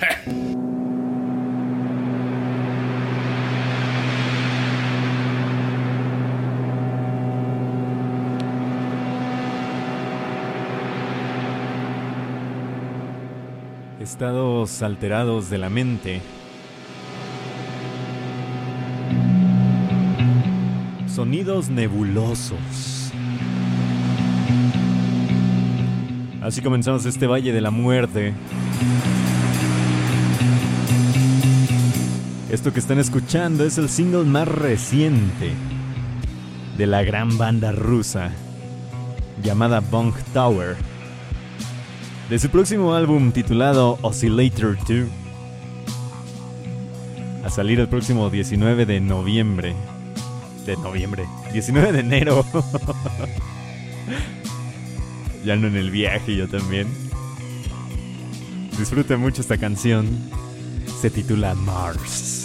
Estados alterados de la mente. Sonidos nebulosos. Así comenzamos este Valle de la Muerte. Esto que están escuchando es el single más reciente de la gran banda rusa llamada Bunk Tower. De su próximo álbum titulado Oscillator 2, a salir el próximo 19 de noviembre. De noviembre, 19 de enero. ya no en el viaje, yo también. Disfrute mucho esta canción. Se titula Mars.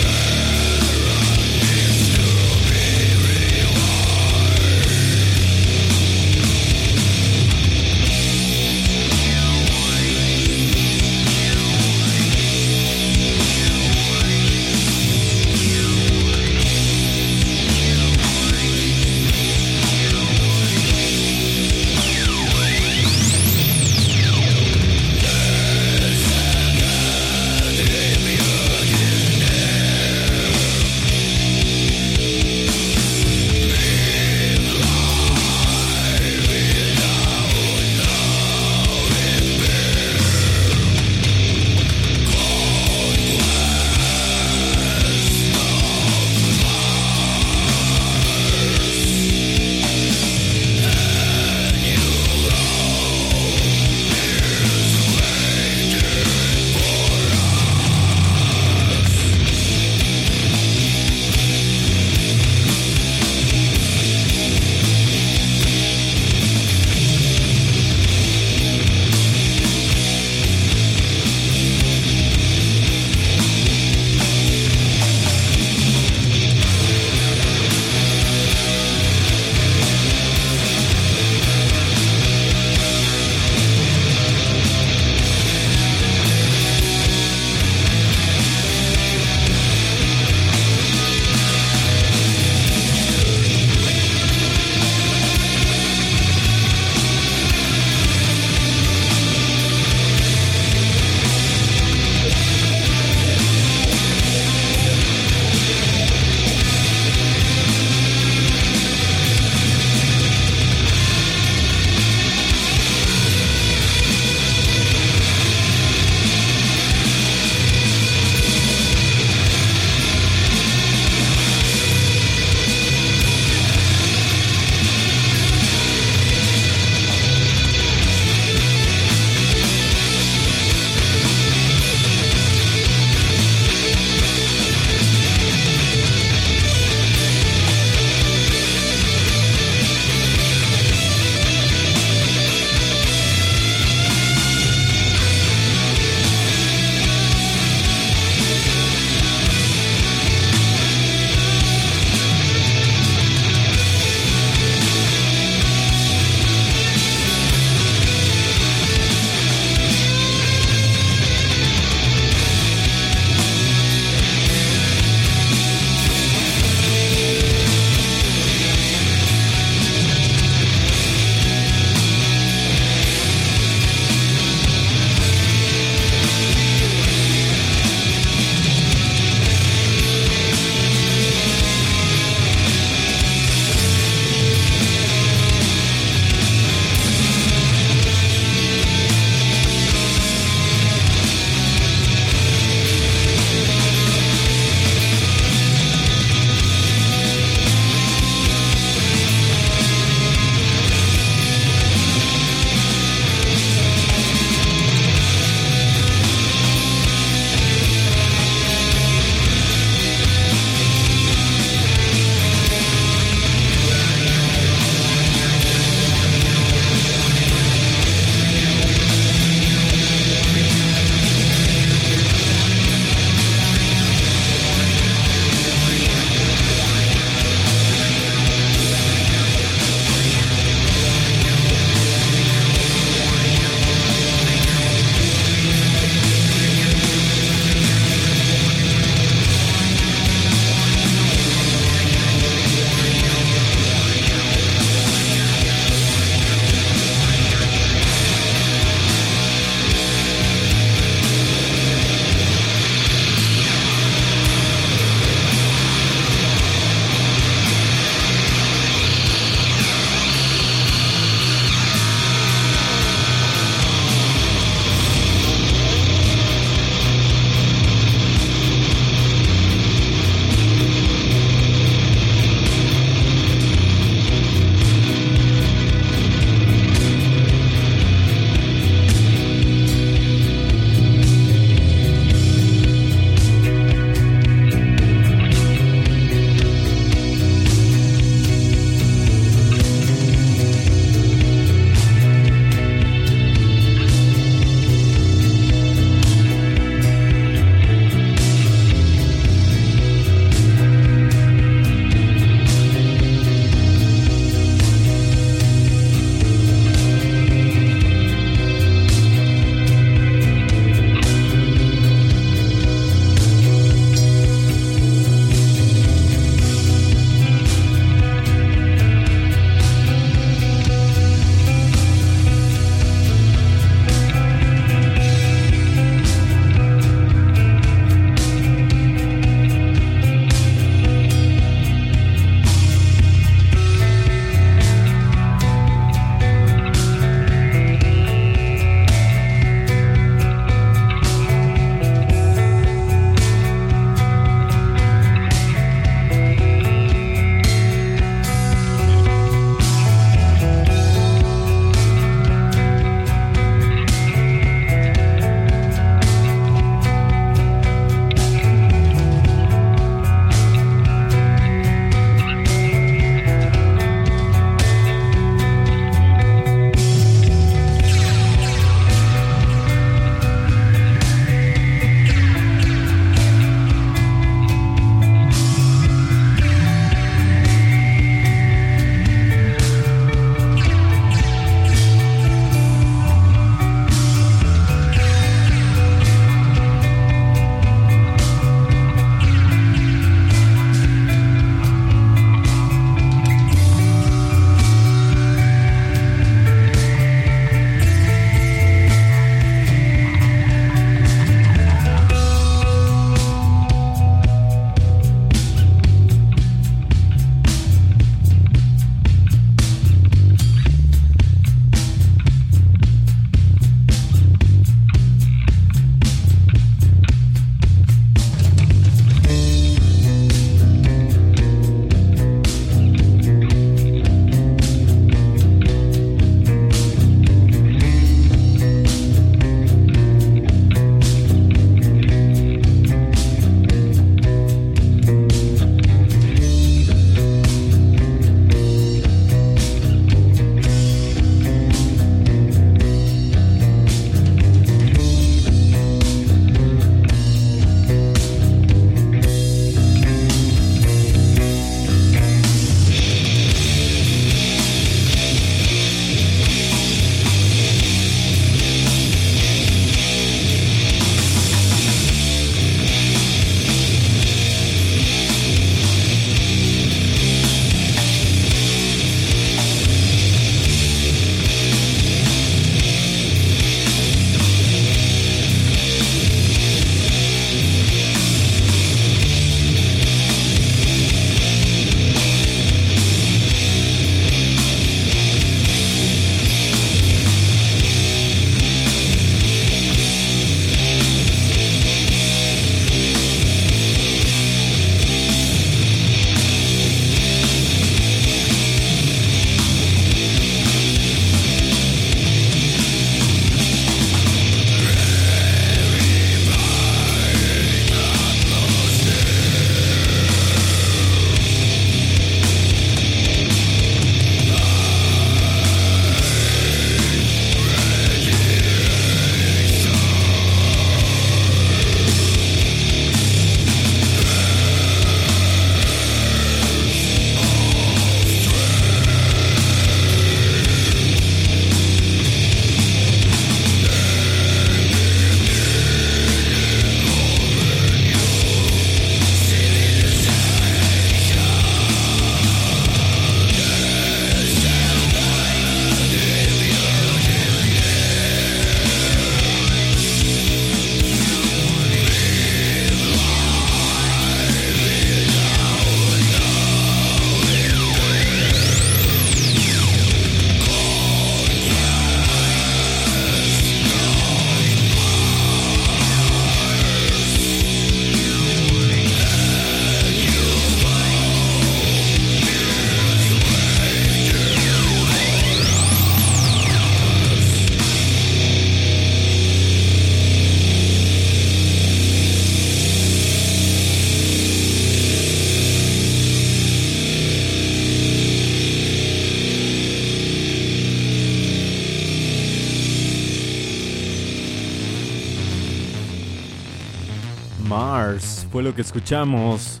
Fue lo que escuchamos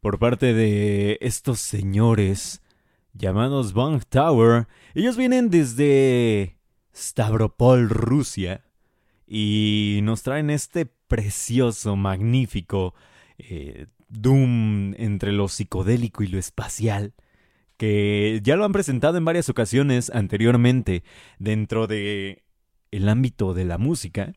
por parte de estos señores llamados Bang Tower. Ellos vienen desde Stavropol, Rusia, y nos traen este precioso, magnífico eh, Doom entre lo psicodélico y lo espacial que ya lo han presentado en varias ocasiones anteriormente dentro de el ámbito de la música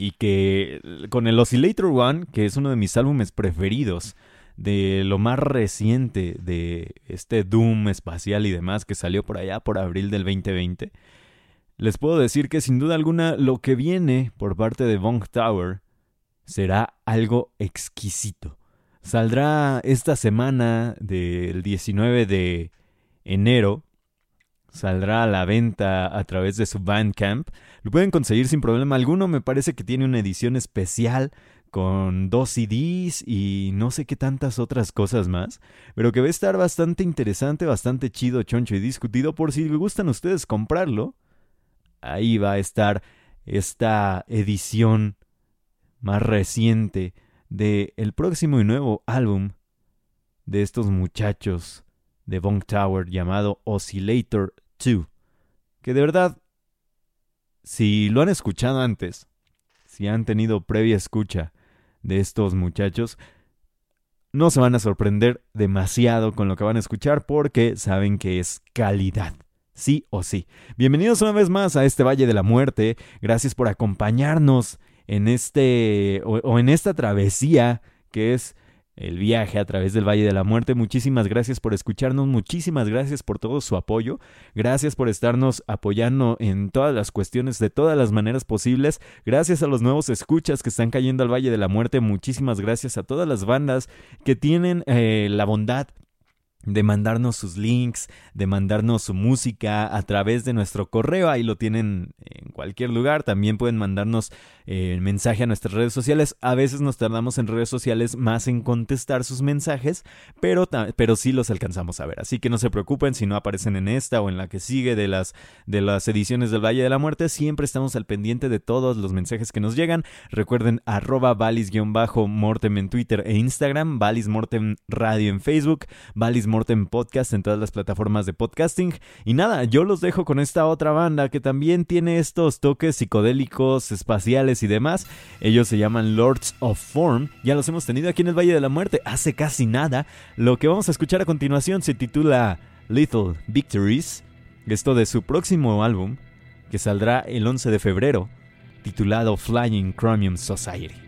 y que con el Oscillator One, que es uno de mis álbumes preferidos de lo más reciente de este Doom espacial y demás que salió por allá por abril del 2020, les puedo decir que sin duda alguna lo que viene por parte de Bong Tower será algo exquisito. Saldrá esta semana del 19 de enero. Saldrá a la venta a través de su Bandcamp. Lo pueden conseguir sin problema alguno. Me parece que tiene una edición especial con dos CDs y no sé qué tantas otras cosas más, pero que va a estar bastante interesante, bastante chido, choncho y discutido por si gustan ustedes comprarlo. Ahí va a estar esta edición más reciente de el próximo y nuevo álbum de estos muchachos de Bong Tower llamado Oscillator 2, que de verdad, si lo han escuchado antes, si han tenido previa escucha de estos muchachos, no se van a sorprender demasiado con lo que van a escuchar porque saben que es calidad. Sí o sí. Bienvenidos una vez más a este Valle de la Muerte. Gracias por acompañarnos en este o, en esta travesía que es el viaje a través del Valle de la Muerte. Muchísimas gracias por escucharnos, muchísimas gracias por todo su apoyo, gracias por estarnos apoyando en todas las cuestiones de todas las maneras posibles, gracias a los nuevos escuchas que están cayendo al Valle de la Muerte, muchísimas gracias a todas las bandas que tienen eh, la bondad de mandarnos sus links, de mandarnos su música a través de nuestro correo, ahí lo tienen en cualquier lugar, también pueden mandarnos eh, mensaje a nuestras redes sociales, a veces nos tardamos en redes sociales más en contestar sus mensajes, pero, pero sí los alcanzamos a ver, así que no se preocupen si no aparecen en esta o en la que sigue de las, de las ediciones del Valle de la Muerte, siempre estamos al pendiente de todos los mensajes que nos llegan, recuerden arroba valis-mortem en Twitter e Instagram, valis mortem radio en Facebook, valis Mortem Podcast en todas las plataformas de podcasting. Y nada, yo los dejo con esta otra banda que también tiene estos toques psicodélicos, espaciales y demás. Ellos se llaman Lords of Form. Ya los hemos tenido aquí en el Valle de la Muerte hace casi nada. Lo que vamos a escuchar a continuación se titula Little Victories. Esto de su próximo álbum, que saldrá el 11 de febrero, titulado Flying Chromium Society.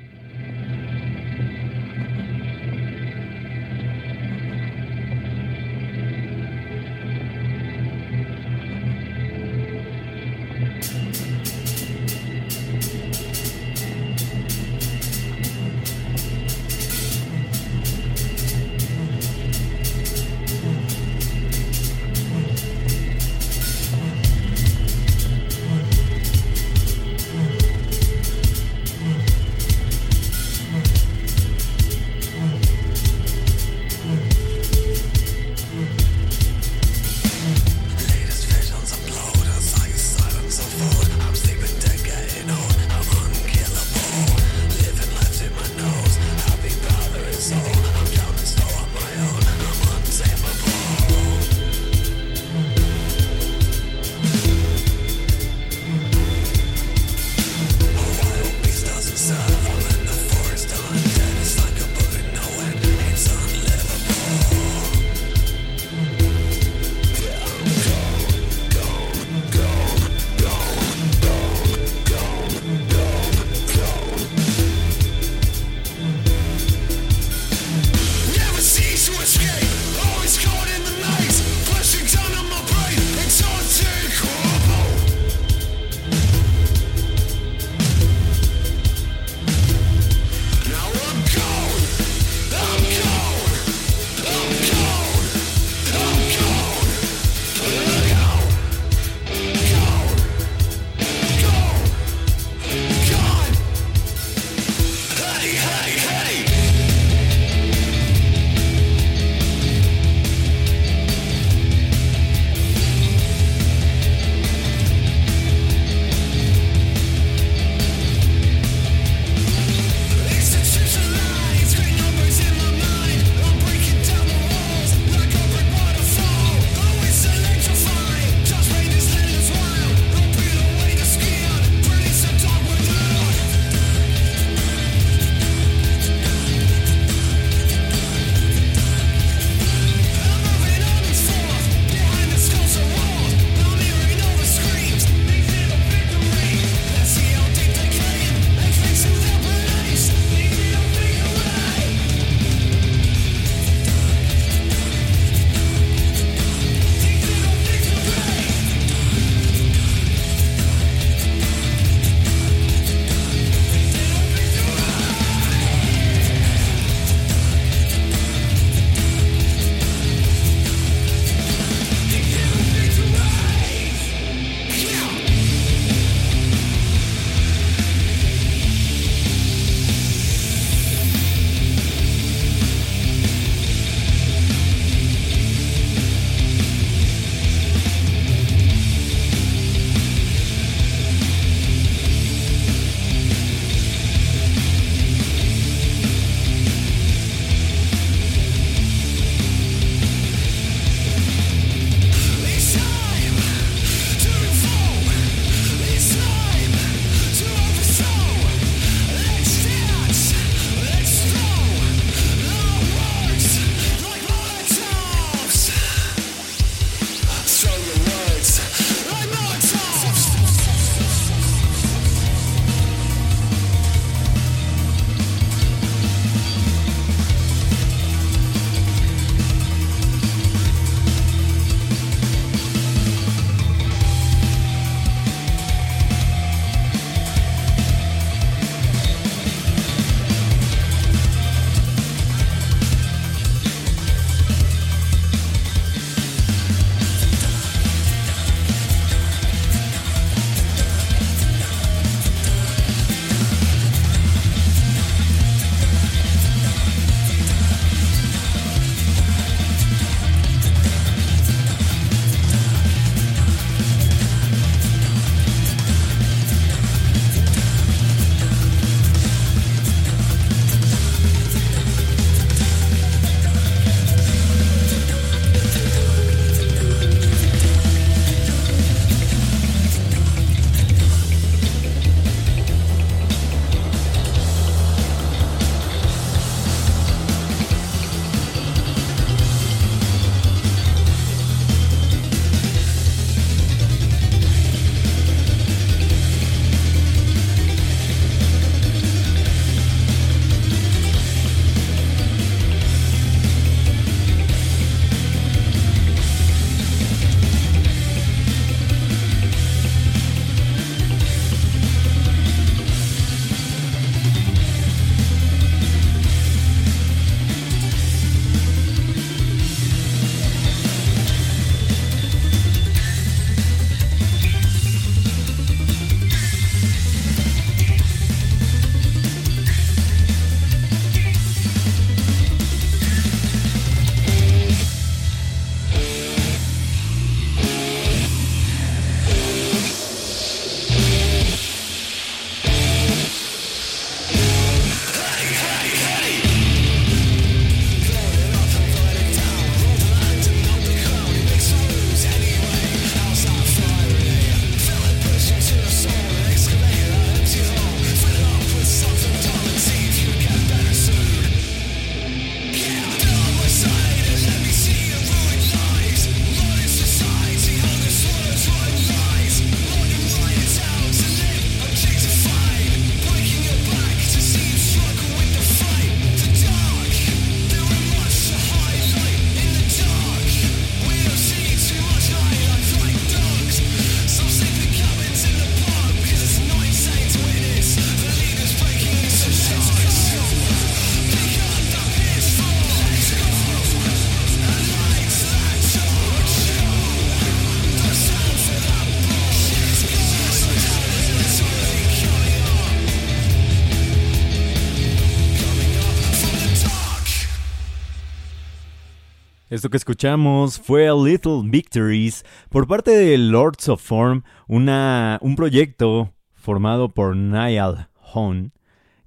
Esto que escuchamos fue A Little Victories por parte de Lords of Form, una, un proyecto formado por Niall Hone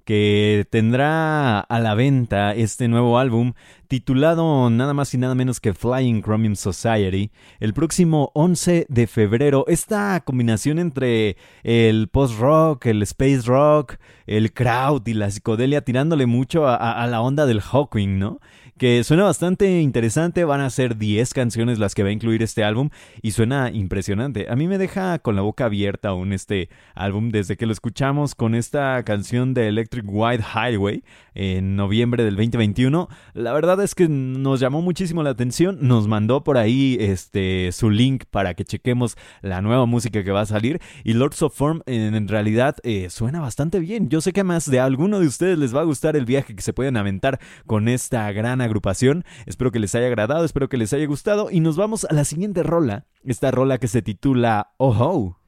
que tendrá a la venta este nuevo álbum titulado nada más y nada menos que Flying Chromium Society el próximo 11 de febrero. Esta combinación entre el post-rock, el space rock, el crowd y la psicodelia tirándole mucho a, a la onda del Hawking, ¿no? Que suena bastante interesante. Van a ser 10 canciones las que va a incluir este álbum y suena impresionante. A mí me deja con la boca abierta aún este álbum desde que lo escuchamos con esta canción de Electric White Highway en noviembre del 2021. La verdad es que nos llamó muchísimo la atención. Nos mandó por ahí este su link para que chequemos la nueva música que va a salir y Lords of Form en, realidad eh, suena bastante bien. Yo sé que más de alguno de ustedes les va a gustar el viaje que se pueden aventar con esta gran agrupación. Espero que les haya agradado, espero que les haya gustado y nos vamos a la siguiente rola, esta rola que se titula Oh Ho.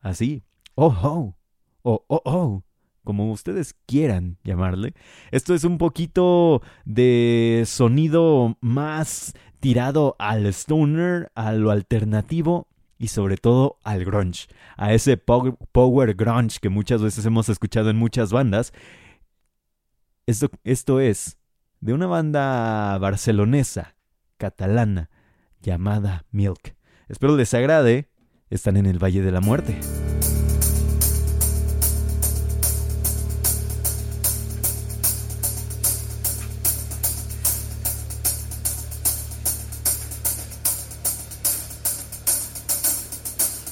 Así, Oh Ho. Oh Oh Oh como ustedes quieran llamarle. Esto es un poquito de sonido más tirado al stoner, a lo alternativo y sobre todo al grunge, a ese power grunge que muchas veces hemos escuchado en muchas bandas. Esto, esto es de una banda barcelonesa, catalana, llamada Milk. Espero les agrade. Están en el Valle de la Muerte.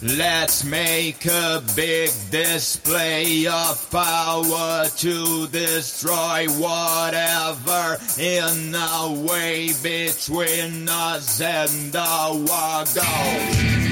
Let's make a big display of power to destroy whatever in the way between us and our goals.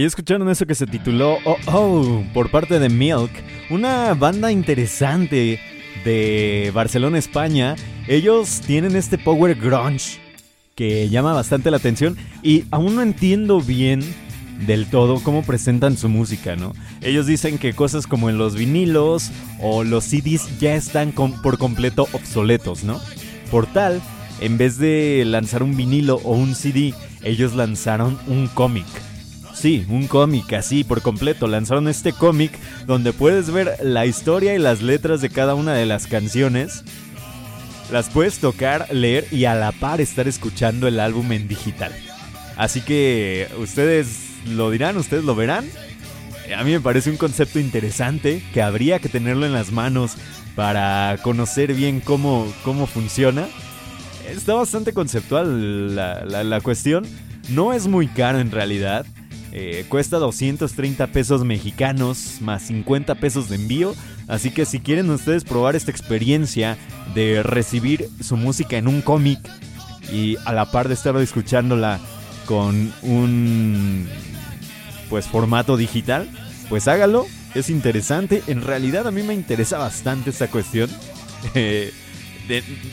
Ahí escucharon eso que se tituló Oh Oh por parte de Milk, una banda interesante de Barcelona, España. Ellos tienen este power grunge que llama bastante la atención y aún no entiendo bien del todo cómo presentan su música, ¿no? Ellos dicen que cosas como en los vinilos o los CDs ya están por completo obsoletos, ¿no? Por tal, en vez de lanzar un vinilo o un CD, ellos lanzaron un cómic Sí, un cómic así por completo. Lanzaron este cómic donde puedes ver la historia y las letras de cada una de las canciones. Las puedes tocar, leer y a la par estar escuchando el álbum en digital. Así que ustedes lo dirán, ustedes lo verán. A mí me parece un concepto interesante que habría que tenerlo en las manos para conocer bien cómo, cómo funciona. Está bastante conceptual la, cuestión. No es muy caro en realidad. Eh, cuesta 230 pesos mexicanos más 50 pesos de envío. Así que si quieren ustedes probar esta experiencia de recibir su música en un cómic y a la par de estar escuchándola con un pues formato digital, pues hágalo, es interesante. En realidad a mí me interesa bastante esta cuestión. Eh,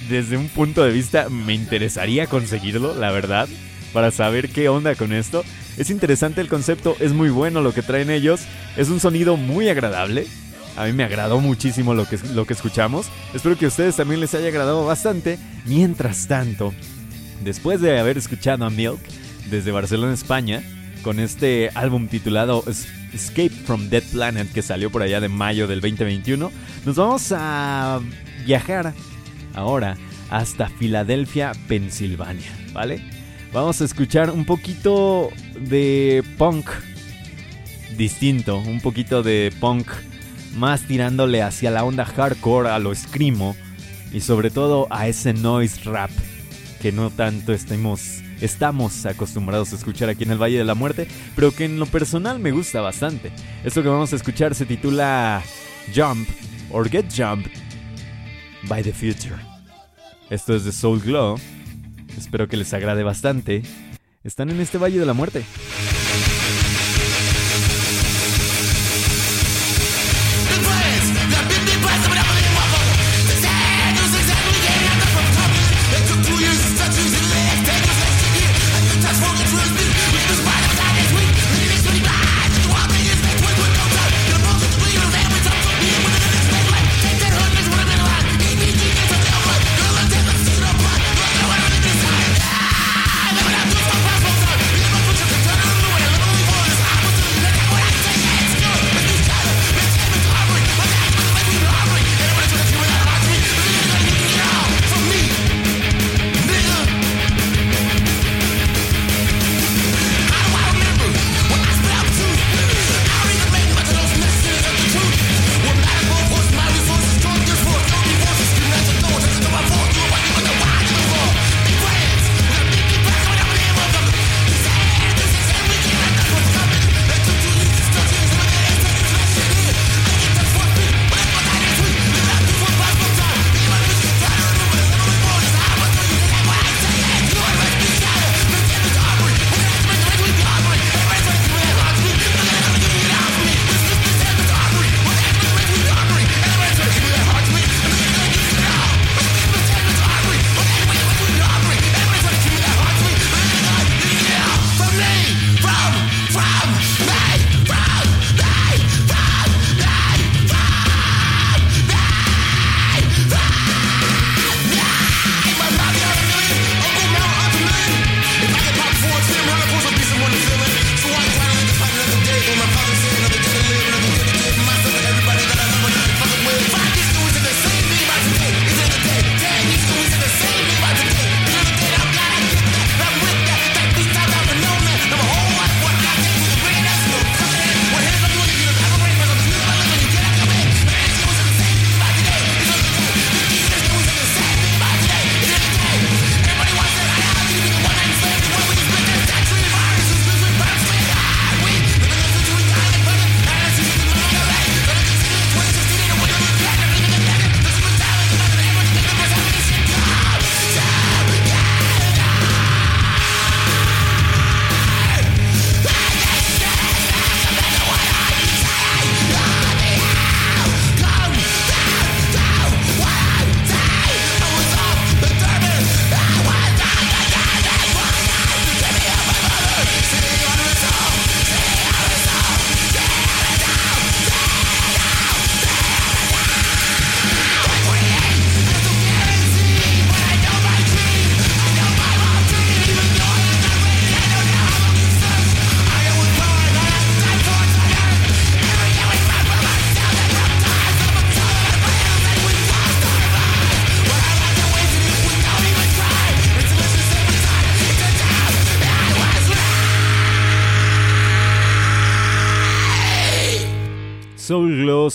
desde un punto de vista me interesaría conseguirlo, la verdad, para saber qué onda con esto. Es interesante el concepto, es muy bueno lo que traen ellos, es un sonido muy agradable. A mí me agradó muchísimo lo que, lo que escuchamos. Espero que a ustedes también les haya agradado bastante. Mientras tanto, después de haber escuchado a Milk desde Barcelona, España, con este álbum titulado Escape from Dead Planet que salió por allá de mayo del 2021, nos vamos a viajar ahora hasta Filadelfia, Pensilvania, ¿vale? Vamos a escuchar un poquito de punk distinto, un poquito de punk más tirándole hacia la onda hardcore, a lo screamo y sobre todo a ese noise rap que no tanto estemos estamos acostumbrados a escuchar aquí en el Valle de la Muerte, pero que en lo personal me gusta bastante. Esto que vamos a escuchar se titula Jump or Get Jumped by the Future. Esto es de Soul Glow. Espero que les agrade bastante. Están en este Valle de la Muerte.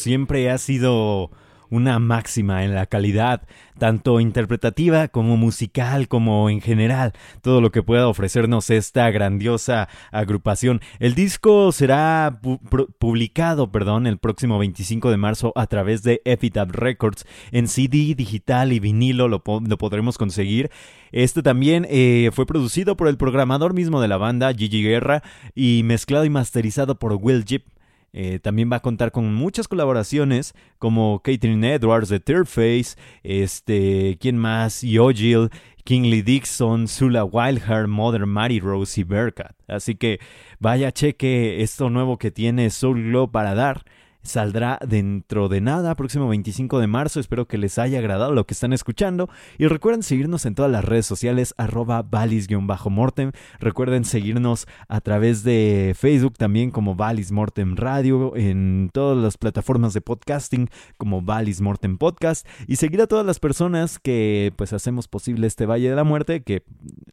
Siempre ha sido una máxima en la calidad, tanto interpretativa como musical, como en general, todo lo que pueda ofrecernos esta grandiosa agrupación. El disco será publicado, perdón, el próximo 25 de marzo a través de Epitaph Records en CD, digital y vinilo, lo, podremos conseguir. Este también eh, fue producido por el programador mismo de la banda, Gigi Guerra, y mezclado y masterizado por Will Jeep. Eh, también va a contar con muchas colaboraciones como Catherine Edwards de Third Face, este, ¿quién más? Yojil, Kingly Dixon, Sula Wildheart, Mother Mary Rose y Bearcat. Así que vaya cheque esto nuevo que tiene Soul Glow para dar saldrá dentro de nada, próximo 25 de marzo. Espero que les haya agradado lo que están escuchando. Y recuerden seguirnos en todas las redes sociales, arroba valis-mortem. Recuerden seguirnos a través de Facebook también como Valis Mortem Radio, en todas las plataformas de podcasting como Valis Mortem Podcast. Y seguir a todas las personas que pues hacemos posible este Valle de la Muerte, que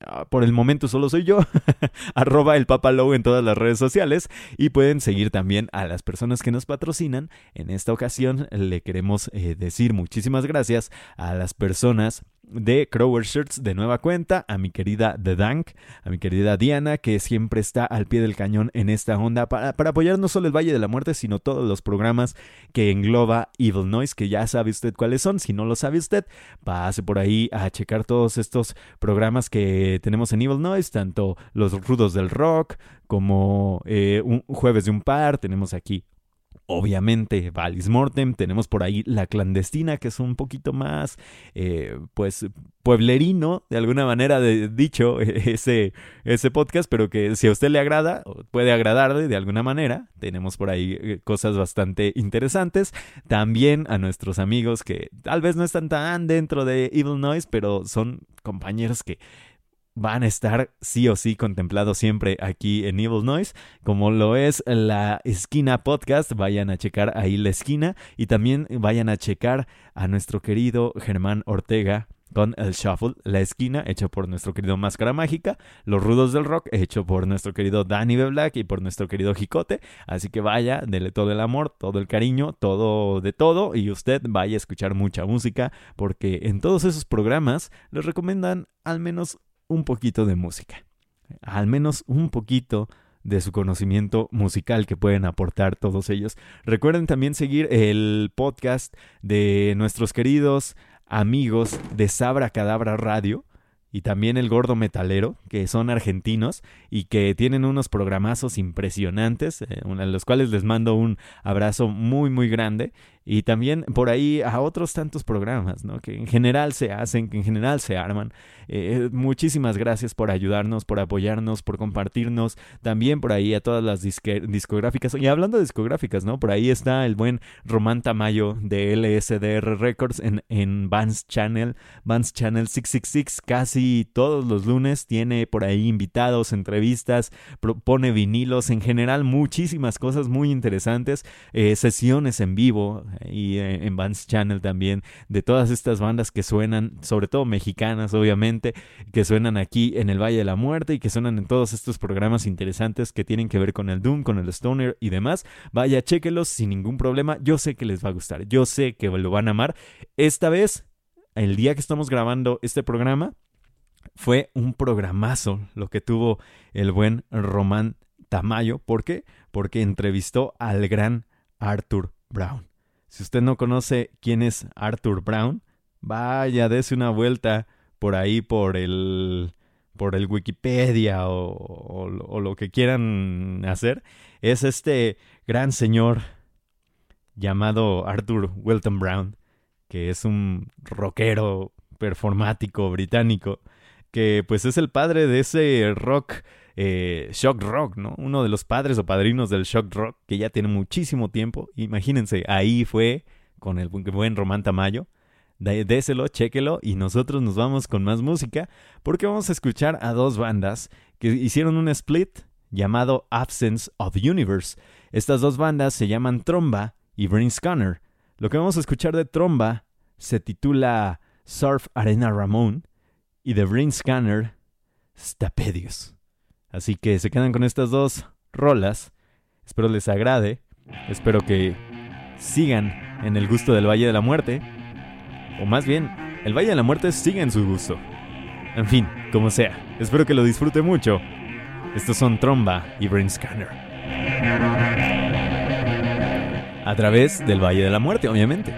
ah, por el momento solo soy yo, arroba el en todas las redes sociales. Y pueden seguir también a las personas que nos patrocinan en esta ocasión le queremos eh, decir muchísimas gracias a las personas de Crower Shirts de nueva cuenta, a mi querida The Dank, a mi querida Diana, que siempre está al pie del cañón en esta onda para, para, apoyar no solo el Valle de la Muerte, sino todos los programas que engloba Evil Noise, que ya sabe usted cuáles son. Si no lo sabe usted, pase por ahí a checar todos estos programas que tenemos en Evil Noise, tanto los rudos del rock como eh, un jueves de un par, tenemos aquí Obviamente, Valis Mortem, tenemos por ahí La Clandestina, que es un poquito más, eh, pues, pueblerino, de alguna manera dicho, ese, ese podcast, pero que si a usted le agrada, puede agradarle de alguna manera. Tenemos por ahí eh, cosas bastante interesantes. También a nuestros amigos que tal vez no están tan dentro de Evil Noise, pero son compañeros que van a estar sí o sí contemplados siempre aquí en Evil Noise, como lo es la esquina podcast. Vayan a checar ahí la esquina y también vayan a checar a nuestro querido Germán Ortega con el Shuffle, la esquina, hecho por nuestro querido Máscara Mágica, Los Rudos del Rock, hecho por nuestro querido Danny B. Black y por nuestro querido Jicote. Así que vaya, dele todo el amor, todo el cariño, todo de todo, y usted vaya a escuchar mucha música, porque en todos esos programas les recomiendan al menos un poquito de música, al menos un poquito de su conocimiento musical que pueden aportar todos ellos. Recuerden también seguir el podcast de nuestros queridos amigos de Sabra Cadabra Radio y también el Gordo Metalero, que son argentinos y que tienen unos programazos impresionantes, eh, a los cuales les mando un abrazo muy muy grande y también por ahí a otros tantos programas, ¿no? Que en general se hacen, que en general se arman. Eh, muchísimas gracias por ayudarnos, por apoyarnos, por compartirnos. También por ahí a todas las discográficas. Y hablando de discográficas, ¿no? Por ahí está el buen Román Tamayo de LSDR Records en, en Vance Channel, Vance Channel 666. Casi todos los lunes tiene por ahí invitados, entrevistas, propone vinilos, en general muchísimas cosas muy interesantes, eh, sesiones en vivo y eh, en Vance Channel también, de todas estas bandas que suenan, sobre todo mexicanas obviamente, que suenan aquí en el Valle de la Muerte y que suenan en todos estos programas interesantes que tienen que ver con el Doom, con el Stoner y demás. Vaya, chéquelos sin ningún problema. Yo sé que les va a gustar, yo sé que lo van a amar. Esta vez, el día que estamos grabando este programa, fue un programazo lo que tuvo el buen Román Tamayo. ¿Por qué? Porque entrevistó al gran Arthur Brown. Si usted no conoce quién es Arthur Brown, vaya, dése una vuelta por ahí por el por el Wikipedia o, o, lo que quieran hacer. Es este gran señor llamado Arthur Wilton Brown, que es un rockero performático británico, que pues es el padre de ese rock eh, shock rock, ¿no? Uno de los padres o padrinos del shock rock que ya tiene muchísimo tiempo. Imagínense, ahí fue con el buen Román Tamayo. Déselo, chéquelo y nosotros nos vamos con más música porque vamos a escuchar a dos bandas que hicieron un split llamado Absence of Universe. Estas dos bandas se llaman Tromba y Brain Scanner. Lo que vamos a escuchar de Tromba se titula Surf Arena Ramón y de Brain Scanner Stapedius. Así que se quedan con estas dos rolas. Espero les agrade. Espero que sigan en el gusto del Valle de la Muerte. O más bien, el Valle de la Muerte siga en su gusto. En fin, como sea, espero que lo disfrute mucho. Estos son Tromba y Brain Scanner. A través del Valle de la Muerte, obviamente.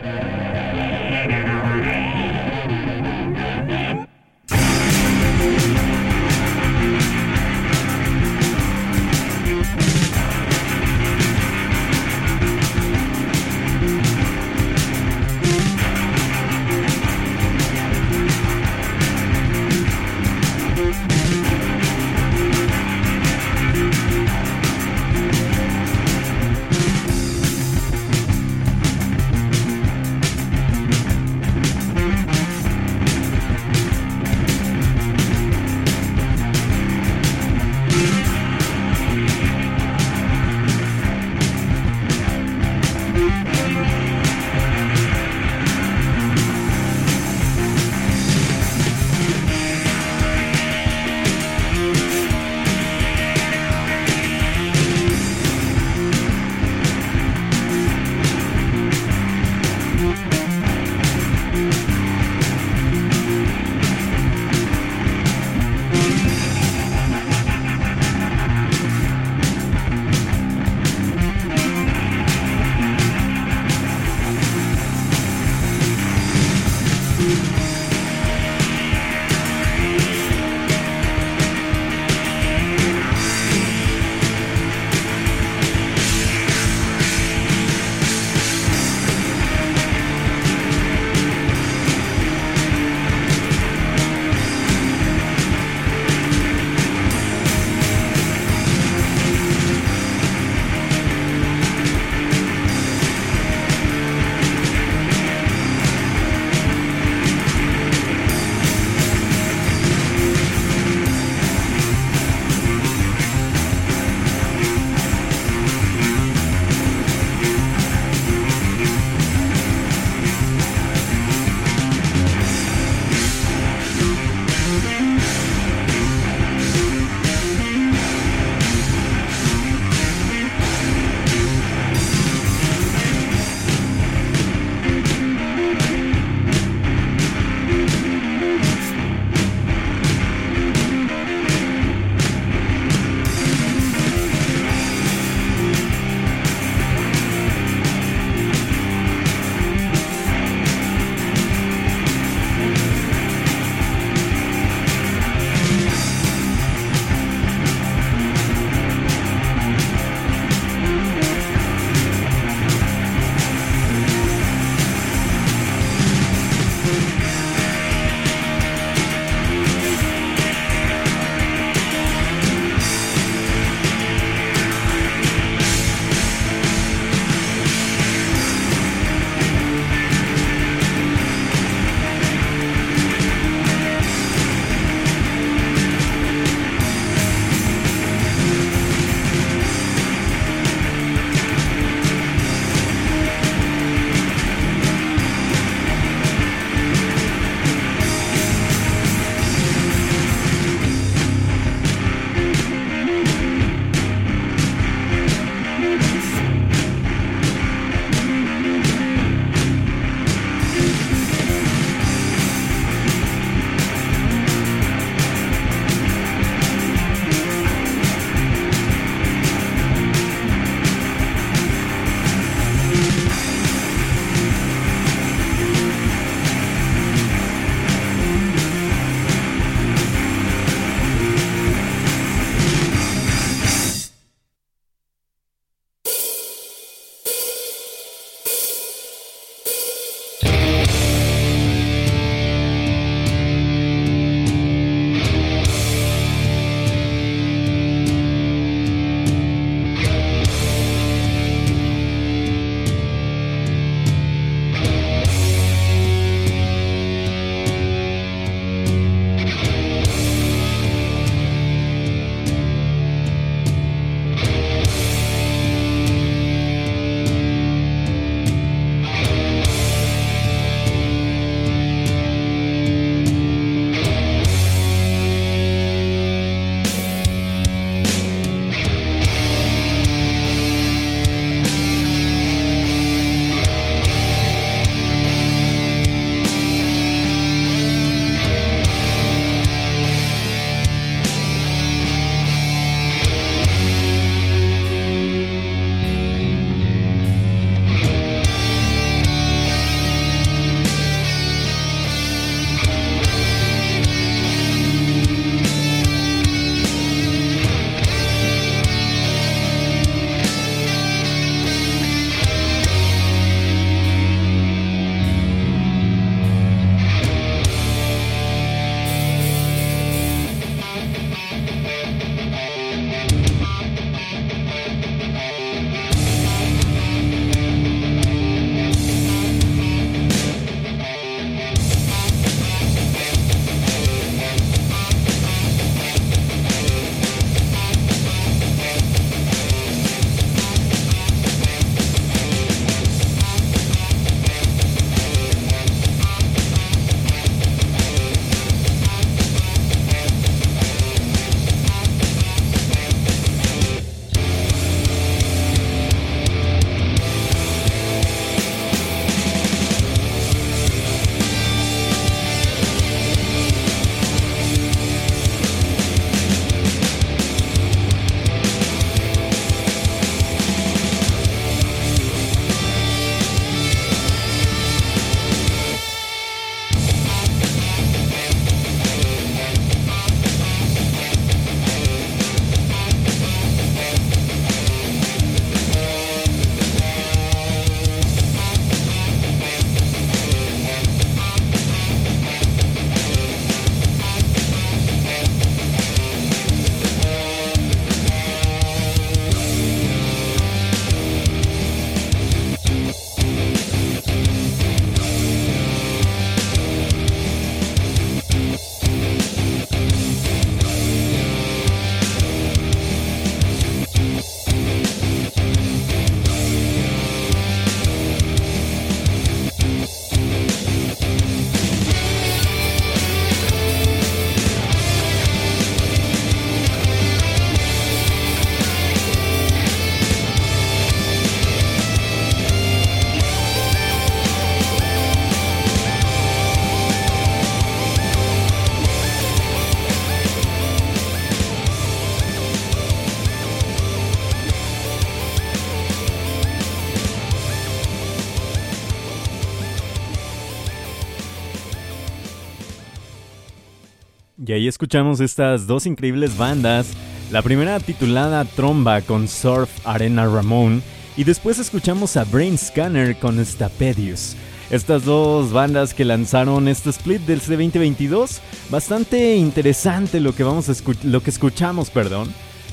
Y ahí escuchamos estas dos increíbles bandas. La primera titulada Tromba con Surf Arena Ramón y después escuchamos a Brain Scanner con Stapedius. Estas dos bandas que lanzaron este split del C2022, bastante interesante lo que vamos a lo que escuchamos, perdón,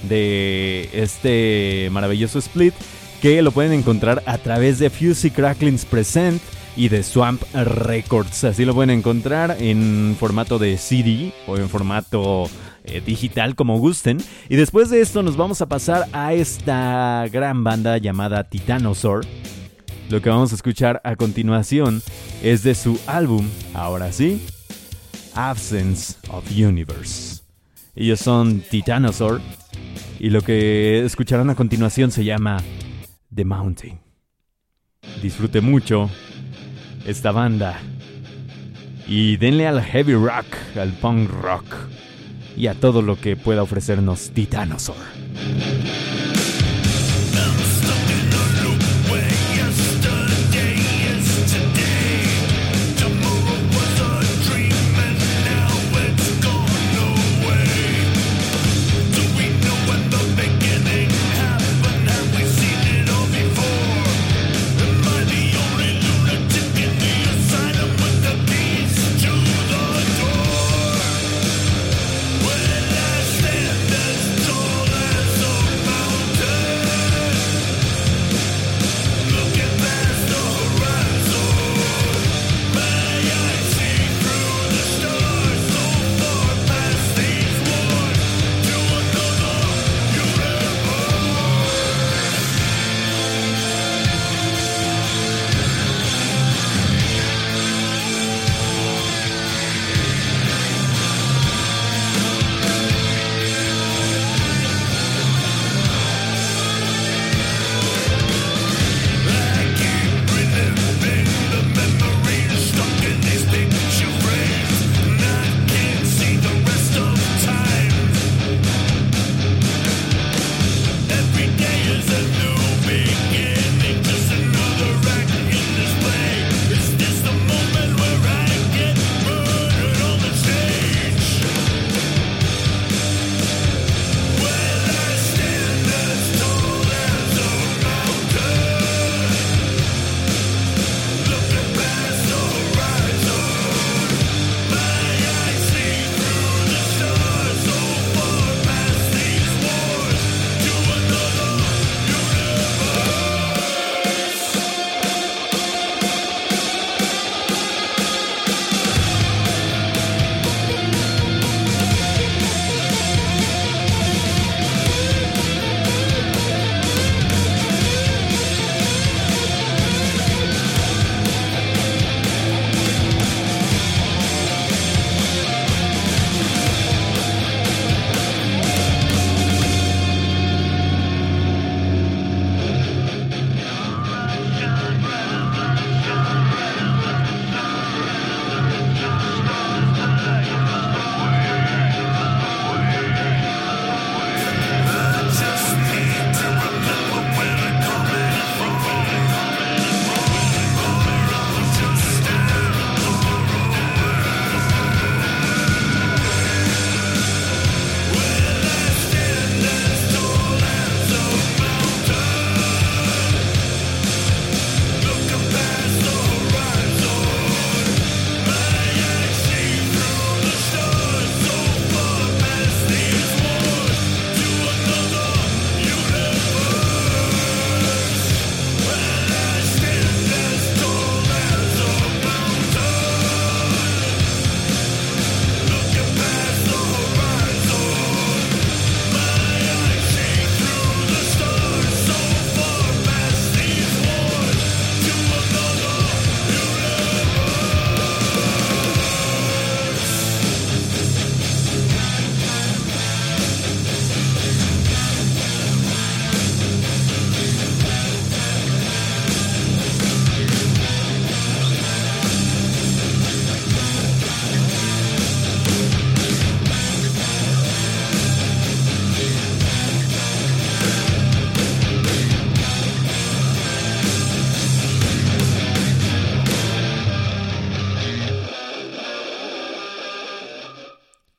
de este maravilloso split que lo pueden encontrar a través de Fusey Cracklings Present y de Swamp Records. Así lo pueden encontrar en formato de CD o en formato eh, digital como gusten. Y después de esto nos vamos a pasar a esta gran banda llamada Titanosaur. Lo que vamos a escuchar a continuación es de su álbum, ahora sí, Absence of Universe. Ellos son Titanosaur y lo que escucharán a continuación se llama The Mountain. Disfrute mucho esta banda. Y denle al heavy rock, al punk rock y a todo lo que pueda ofrecernos Titanosaur.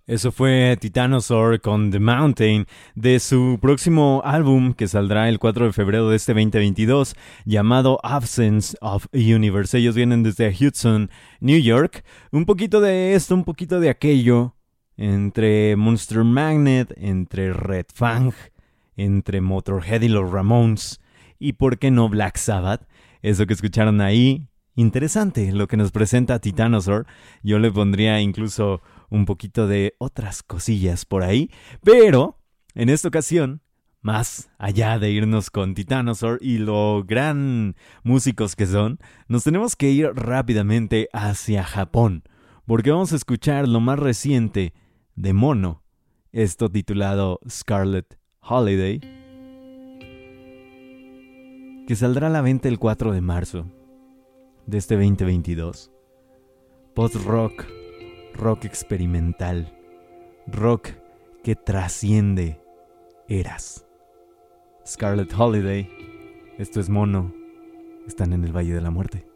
Eso fue Titanosaur con The Mountain de su próximo álbum que saldrá el 4 de febrero de este 2022 llamado Absence of Universe. Ellos vienen desde Hudson, New York. Un poquito de esto, un poquito de aquello entre Monster Magnet, entre Red Fang, entre Motorhead y los Ramones y por qué no Black Sabbath. Eso que escucharon ahí, interesante lo que nos presenta Titanosaur. Yo le pondría incluso un poquito de otras cosillas por ahí, pero en esta ocasión, más allá de irnos con Titanosaur y lo gran músicos que son, nos tenemos que ir rápidamente hacia Japón, porque vamos a escuchar lo más reciente de Mono, esto titulado Scarlet Holiday, que saldrá a la venta el 4 de marzo de este 2022. Post-rock rock experimental, rock que trasciende eras. Scarlet Holiday, esto es mono, están en el Valle de la Muerte.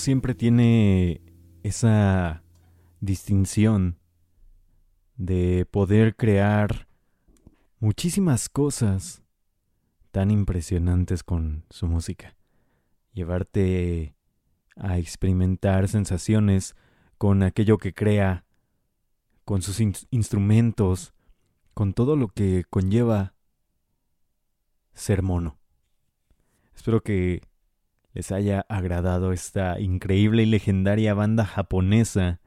Siempre tiene esa distinción de poder crear muchísimas cosas tan impresionantes con su música. Llevarte a experimentar sensaciones con aquello que crea, con sus instrumentos, con todo lo que conlleva ser mono. Espero que les haya agradado esta increíble y legendaria banda japonesa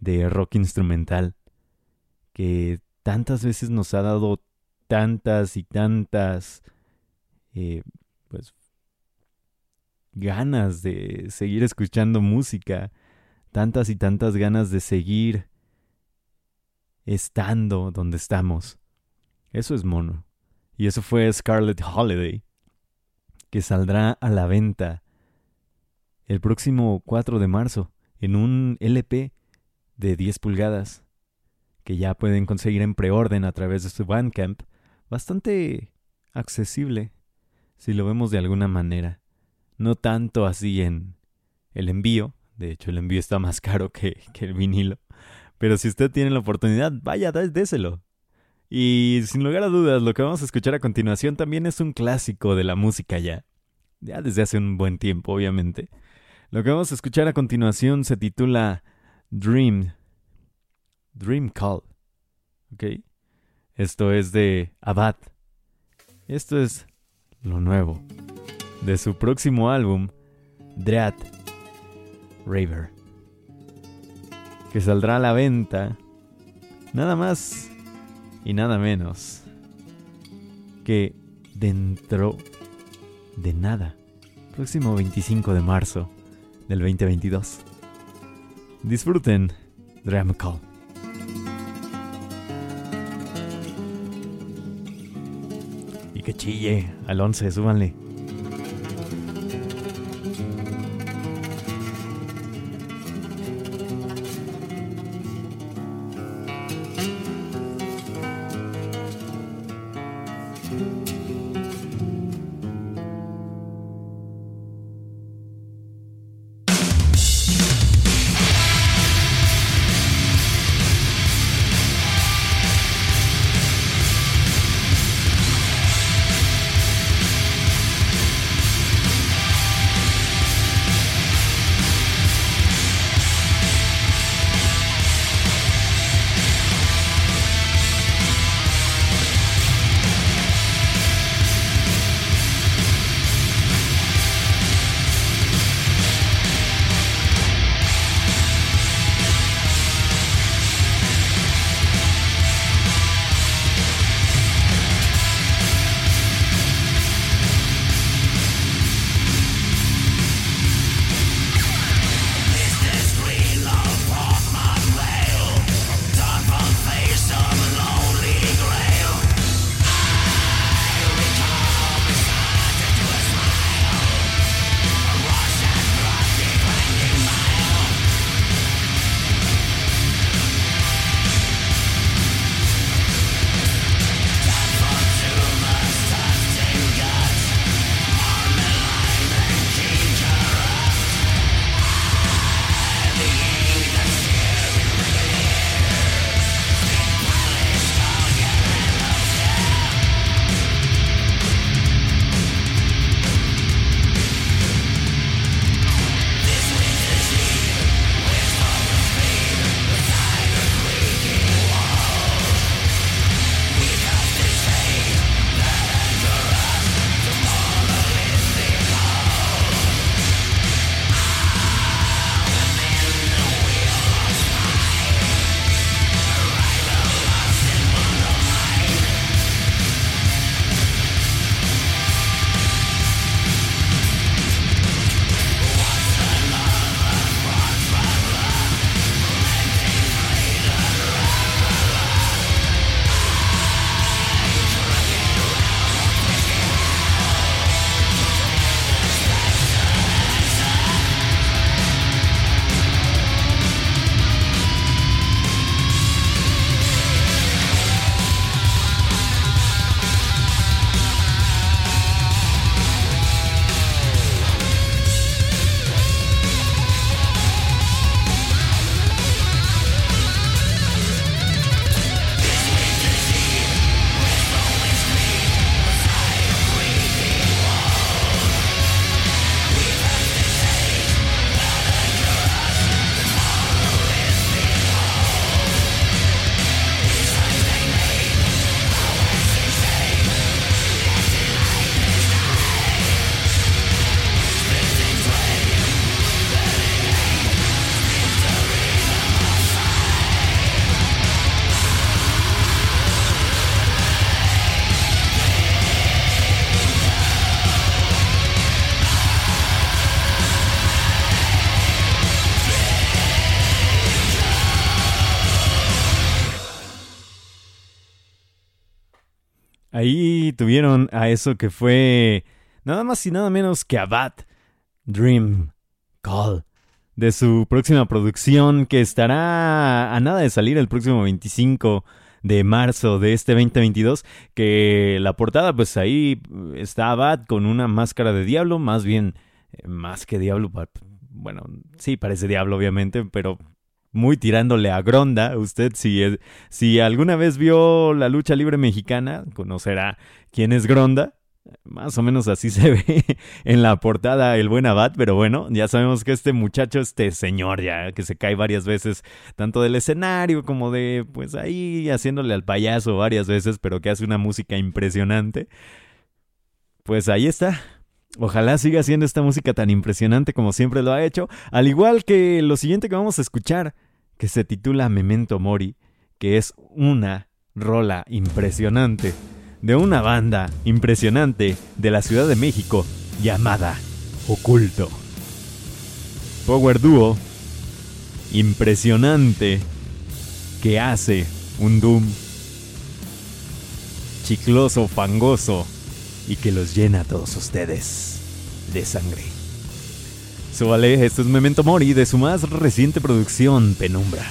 de rock instrumental que tantas veces nos ha dado tantas y tantas eh, pues ganas de seguir escuchando música, tantas y tantas ganas de seguir estando donde estamos. Eso es mono. Y eso fue Scarlet Holiday, que saldrá a la venta el próximo 4 de marzo en un LP de 10 pulgadas que ya pueden conseguir en preorden a través de su Bandcamp, bastante accesible si lo vemos de alguna manera. No tanto así en el envío, de hecho el envío está más caro que, el vinilo, pero si usted tiene la oportunidad, vaya, déselo. Y sin lugar a dudas, lo que vamos a escuchar a continuación también es un clásico de la música ya. Ya desde hace un buen tiempo, obviamente. Lo que vamos a escuchar a continuación se titula Dream. Dream Call. ¿Ok? Esto es de Abad. Esto es lo nuevo de su próximo álbum, Dread Raver. Que saldrá a la venta nada más y nada menos que dentro de nada. Próximo 25 de marzo del 2022. Disfruten Call. Y que chille, al 11, súbanle. Ahí tuvieron a eso que fue nada más y nada menos que Abad Dream Call de su próxima producción que estará a nada de salir el próximo 25 de marzo de este 2022 que la portada pues ahí está Abad con una máscara de diablo más bien eh, más que diablo bueno sí parece diablo obviamente pero muy tirándole a Gronda. Usted, si, si alguna vez vio la lucha libre mexicana, conocerá quién es Gronda. Más o menos así se ve en la portada el buen Abad, pero bueno, ya sabemos que este muchacho, este señor ya, que se cae varias veces, tanto del escenario como de, pues ahí haciéndole al payaso varias veces, pero que hace una música impresionante. Pues ahí está, Ojalá siga haciendo esta música tan impresionante como siempre lo ha hecho, al igual que lo siguiente que vamos a escuchar, que se titula Memento Mori, que es una rola impresionante de una banda impresionante de la Ciudad de México llamada Oculto. Power Duo impresionante que hace un Doom chicloso, fangoso y que los llena a todos ustedes de sangre. Súbale, esto es Memento Mori de su más reciente producción, Penumbra.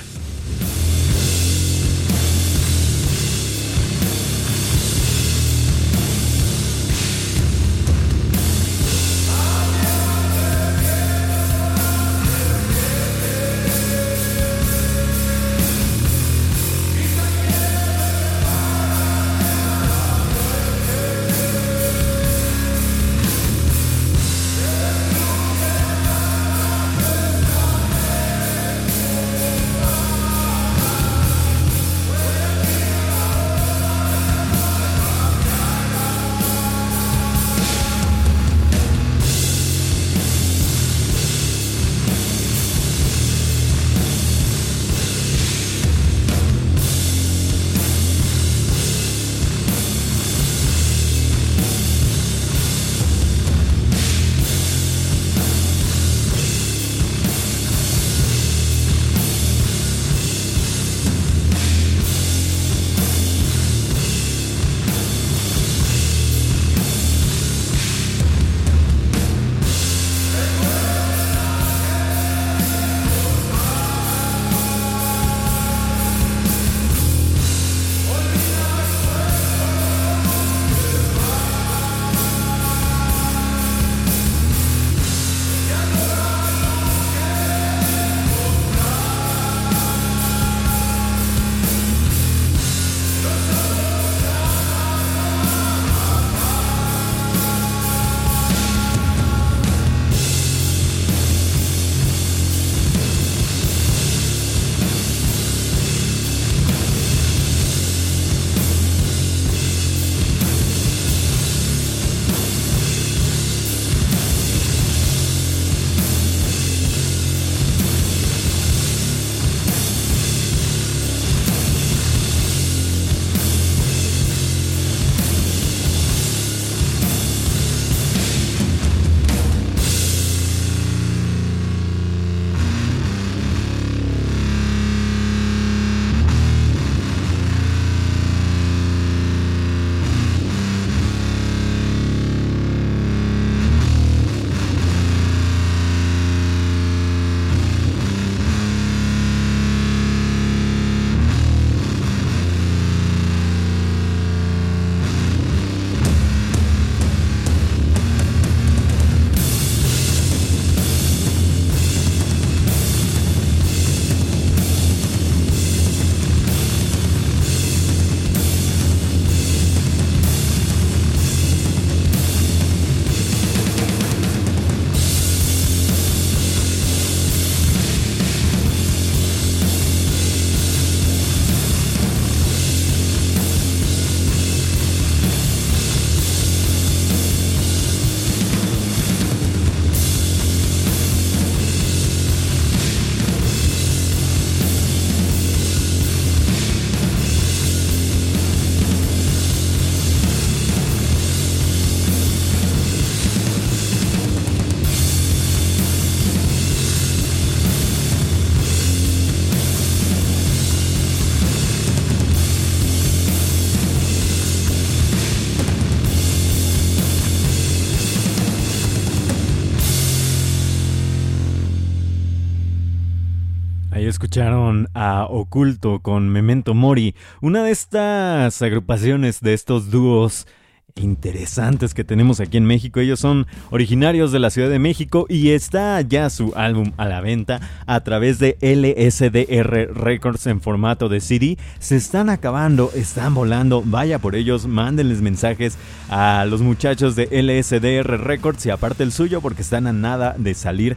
Escucharon a Oculto con Memento Mori, una de estas agrupaciones de estos dúos interesantes que tenemos aquí en México. Ellos son originarios de la Ciudad de México y está ya su álbum a la venta a través de LSDR Records en formato de CD. Se están acabando, están volando. Vaya por ellos, mándenles mensajes a los muchachos de LSDR Records y aparte el suyo porque están a nada de salir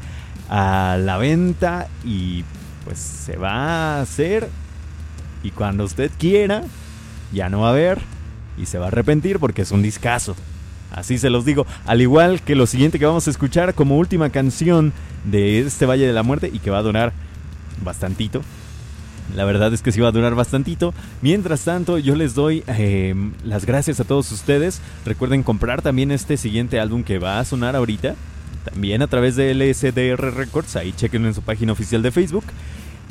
a la venta y pues se va a hacer y cuando usted quiera ya no va a haber y se va a arrepentir porque es un discazo. Así se los digo, al igual que lo siguiente que vamos a escuchar como última canción de este Valle de la Muerte y que va a durar bastantito. La verdad es que sí va a durar bastantito. Mientras tanto, yo les doy em, las gracias a todos ustedes. Recuerden comprar también este siguiente álbum que va a sonar ahorita. También a través de LSDR Records. Ahí chequen en su página oficial de Facebook.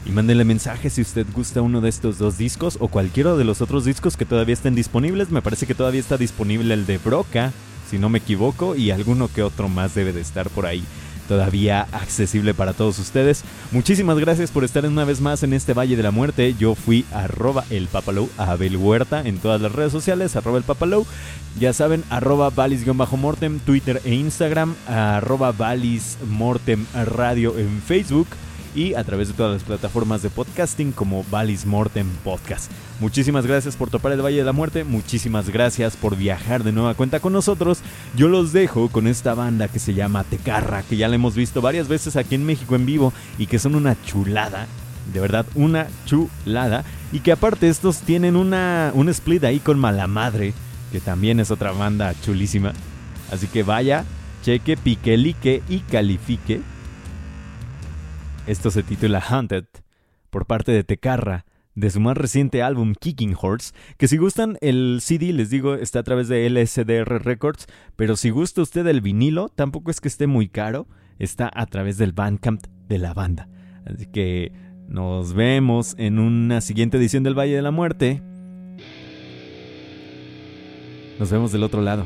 Y mándenle mensaje si usted gusta uno de estos dos discos o cualquiera de los otros discos que todavía estén disponibles. Me parece que todavía está disponible el de Broca, si no me equivoco, y alguno que otro más debe de estar por ahí todavía accesible para todos ustedes. Muchísimas gracias por estar una vez más en este Valle de la Muerte. Yo fui arroba el papalow, Abel Huerta en todas las redes sociales, arroba el. Ya saben, arroba valis-mortem, Twitter e Instagram, arroba valis-mortem radio en Facebook y a través de todas las plataformas de podcasting como Valis Mortem Podcast. Muchísimas gracias por topar el Valle de la Muerte, muchísimas gracias por viajar de nueva cuenta con nosotros. Yo los dejo con esta banda que se llama Tecarra, que ya la hemos visto varias veces aquí en México en vivo y que son una chulada. De verdad, una chulada. Y que aparte estos tienen una, un split ahí con Malamadre, que también es otra banda chulísima. Así que vaya, cheque, pique, like y califique esto se titula Hunted, por parte de Tecarra, de su más reciente álbum Kicking Horse, que si gustan el CD, les digo, está a través de LSDR Records, pero si gusta usted el vinilo, tampoco es que esté muy caro, está a través del Bandcamp de la banda. Así que nos vemos en una siguiente edición del Valle de la Muerte. Nos vemos del otro lado.